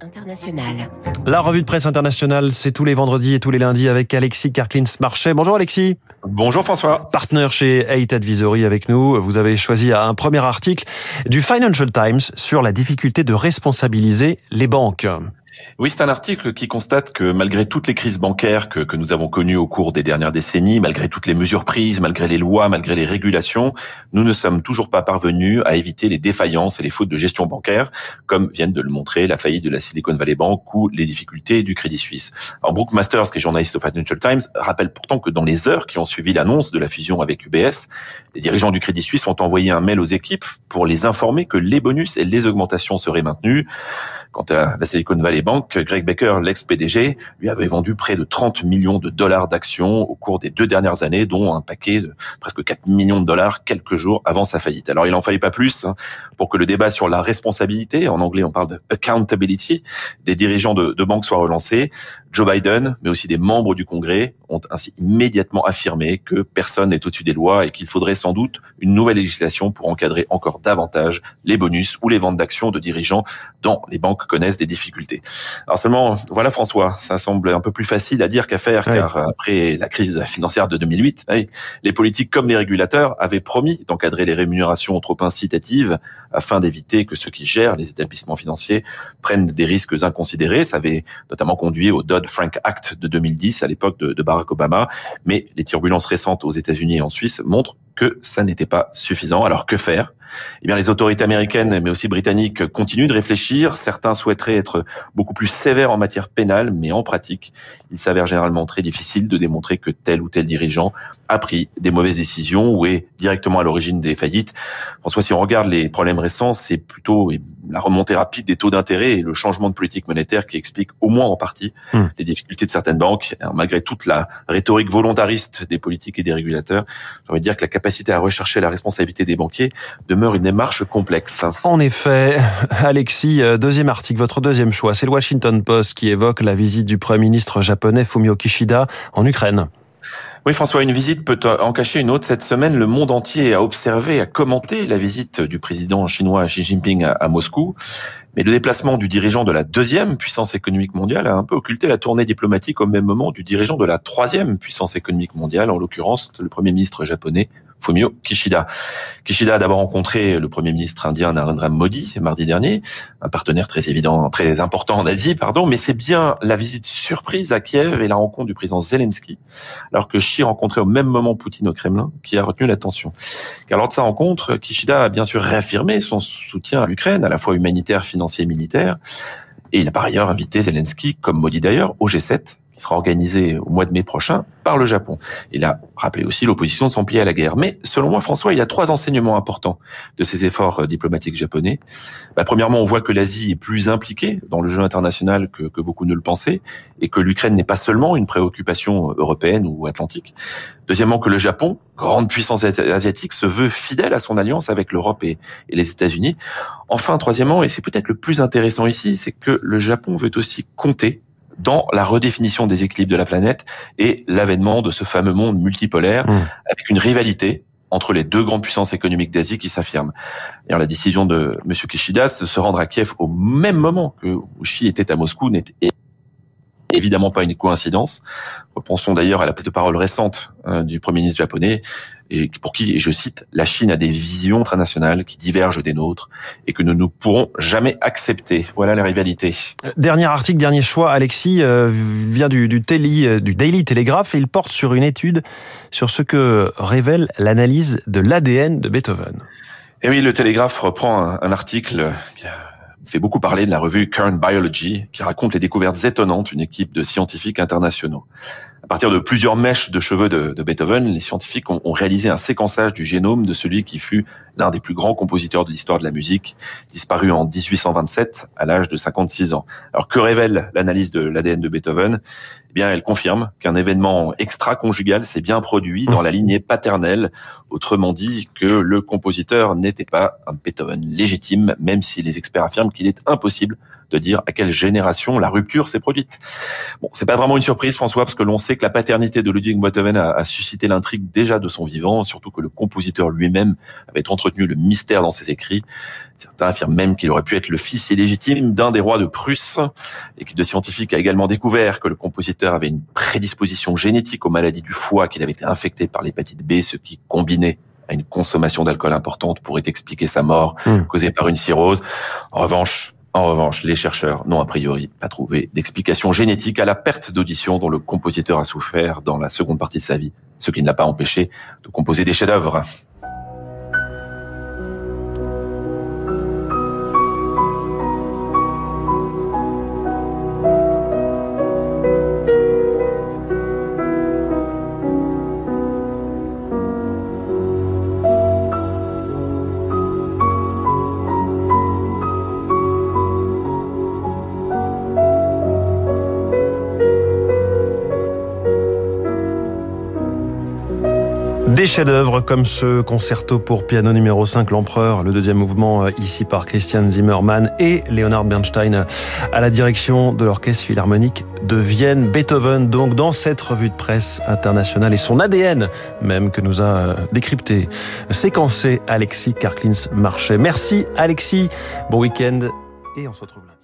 internationale. La revue de presse internationale, c'est tous les vendredis et tous les lundis avec Alexis Karklins-Marchais. Bonjour Alexis. Bonjour François. Partenaire chez Eight Advisory avec nous. Vous avez choisi un premier article du Financial Times sur la difficulté de responsabiliser les banques. Oui, c'est un article qui constate que malgré toutes les crises bancaires que, nous avons connues au cours des dernières décennies, malgré toutes les mesures prises, malgré les lois, malgré les régulations, nous ne sommes toujours pas parvenus à éviter les défaillances et les fautes de gestion bancaire, comme viennent de le montrer la faillite de la Silicon Valley Bank ou les difficultés du Crédit Suisse. Alors Brooke Masters, qui est journaliste au Financial Times, rappelle pourtant que dans les heures qui ont suivi l'annonce de la fusion avec UBS, les dirigeants du Crédit Suisse ont envoyé un mail aux équipes pour les informer que les bonus et les augmentations seraient maintenus. Quant à la Silicon Valley Bank, Greg Baker, l'ex-PDG, lui avait vendu près de 30 millions de dollars d'actions au cours des deux dernières années, dont un paquet de presque 4 millions de dollars quelques jours avant sa faillite. Alors il en fallait pas plus hein, pour que le débat sur la responsabilité, en anglais on parle de accountability, des dirigeants de, de banques soit relancé. Joe Biden, mais aussi des membres du Congrès, ont ainsi immédiatement affirmé que personne n'est au-dessus des lois et qu'il faudrait sans doute une nouvelle législation pour encadrer encore davantage les bonus ou les ventes d'actions de dirigeants dont les banques connaissent des difficultés. Alors seulement, voilà François, ça semble un peu plus facile à dire qu'à faire, car après la crise financière de 2008, les politiques comme les régulateurs avaient promis d'encadrer les rémunérations trop incitatives afin d'éviter que ceux qui gèrent les établissements financiers prennent des risques inconsidérés. Ça avait notamment conduit au Dodd-Frank Act de 2010 à l'époque de Barack Obama, mais les turbulences récentes aux États-Unis et en Suisse montrent que ça n'était pas suffisant. Alors que faire? Eh bien, les autorités américaines, mais aussi britanniques, continuent de réfléchir. Certains souhaiteraient être beaucoup plus sévères en matière pénale, mais en pratique, il s'avère généralement très difficile de démontrer que tel ou tel dirigeant a pris des mauvaises décisions ou est directement à l'origine des faillites. François, si on regarde les problèmes récents, c'est plutôt la remontée rapide des taux d'intérêt et le changement de politique monétaire qui explique au moins en partie mmh. les difficultés de certaines banques. Alors, malgré toute la rhétorique volontariste des politiques et des régulateurs, j'ai envie de dire que la capacité capacité à rechercher la responsabilité des banquiers demeure une démarche complexe. En effet, Alexis, deuxième article, votre deuxième choix, c'est le Washington Post qui évoque la visite du Premier ministre japonais Fumio Kishida en Ukraine. Oui, François, une visite peut en cacher une autre. Cette semaine, le monde entier a observé, a commenté la visite du président chinois Xi Jinping à, Moscou. Mais le déplacement du dirigeant de la deuxième puissance économique mondiale a un peu occulté la tournée diplomatique au même moment du dirigeant de la troisième puissance économique mondiale, en l'occurrence le premier ministre japonais Fumio Kishida. Kishida a d'abord rencontré le premier ministre indien Narendra Modi mardi dernier, un partenaire très évident, très important en Asie, pardon, mais c'est bien la visite surprise à Kiev et la rencontre du président Zelensky, alors que Xi rencontrait au même moment Poutine au Kremlin, qui a retenu l'attention. Car lors de sa rencontre, Kishida a bien sûr réaffirmé son soutien à l'Ukraine, à la fois humanitaire, financier et militaire, et il a par ailleurs invité Zelensky, comme Modi d'ailleurs, au G7, qui sera organisé au mois de mai prochain par le Japon. Il a rappelé aussi l'opposition de son pied à la guerre. Mais selon moi, François, il y a trois enseignements importants de ces efforts euh, diplomatiques japonais. Bah, premièrement, on voit que l'Asie est plus impliquée dans le jeu international que, que beaucoup ne le pensaient et que l'Ukraine n'est pas seulement une préoccupation européenne ou atlantique. Deuxièmement, que le Japon, grande puissance asiatique, se veut fidèle à son alliance avec l'Europe et les États-Unis. Enfin, troisièmement, et c'est peut-être le plus intéressant ici, c'est que le Japon veut aussi compter dans la redéfinition des équilibres de la planète et l'avènement de ce fameux monde multipolaire mmh. avec une rivalité entre les deux grandes puissances économiques d'Asie qui s'affirment. Alors la décision de M. Kishida de se rendre à Kiev au même moment que Xi était à Moscou n'était évidemment pas une coïncidence. Repensons d'ailleurs à la prise de parole récente hein, du Premier ministre japonais, et pour qui, et je cite, la Chine a des visions internationales qui divergent des nôtres et que nous ne pourrons jamais accepter. Voilà la rivalité. Euh, dernier article, dernier choix, Alexis, euh, vient du, du, télé, du Daily Telegraph et il porte sur une étude sur ce que révèle l'analyse de l'ADN de Beethoven. Et oui, le Télégraphe reprend un, un article qui a fait beaucoup parler de la revue Current Biology, qui raconte les découvertes étonnantes d'une équipe de scientifiques internationaux. À partir de plusieurs mèches de cheveux de, Beethoven, les scientifiques ont, ont, réalisé un séquençage du génome de celui qui fut l'un des plus grands compositeurs de l'histoire de la musique, disparu en 1827 à l'âge de 56 ans. Alors que révèle l'analyse de l'ADN de Beethoven? Eh bien, elle confirme qu'un événement extra-conjugal s'est bien produit dans la lignée paternelle, autrement dit que le compositeur n'était pas un Beethoven légitime, même si les experts affirment qu'il est impossible de dire à quelle génération la rupture s'est produite. Bon, c'est pas vraiment une surprise, François, parce que l'on sait que la paternité de Ludwig Beethoven a, a suscité l'intrigue déjà de son vivant, surtout que le compositeur lui-même avait entretenu le mystère dans ses écrits. Certains affirment même qu'il aurait pu être le fils illégitime d'un des rois de Prusse. L'équipe de scientifiques a également découvert que le compositeur avait une prédisposition génétique aux maladies du foie, qu'il avait été infecté par l'hépatite B, ce qui combiné à une consommation d'alcool importante pourrait expliquer sa mort mmh. causée par une cirrhose. En revanche, en revanche, les chercheurs n'ont a priori pas trouvé d'explication génétique à la perte d'audition dont le compositeur a souffert dans la seconde partie de sa vie, ce qui ne l'a pas empêché de composer des chefs-d'œuvre. Des chefs-d'œuvre comme ce concerto pour piano numéro 5, l'Empereur, le deuxième mouvement euh, ici par Christian Zimmermann et Leonard Bernstein à la direction de l'Orchestre Philharmonique de Vienne. Beethoven donc dans cette revue de presse internationale et son ADN même que nous a euh, décrypté, séquencé Alexis Karklins-Marchais. Merci Alexis, bon week-end et on se retrouve là.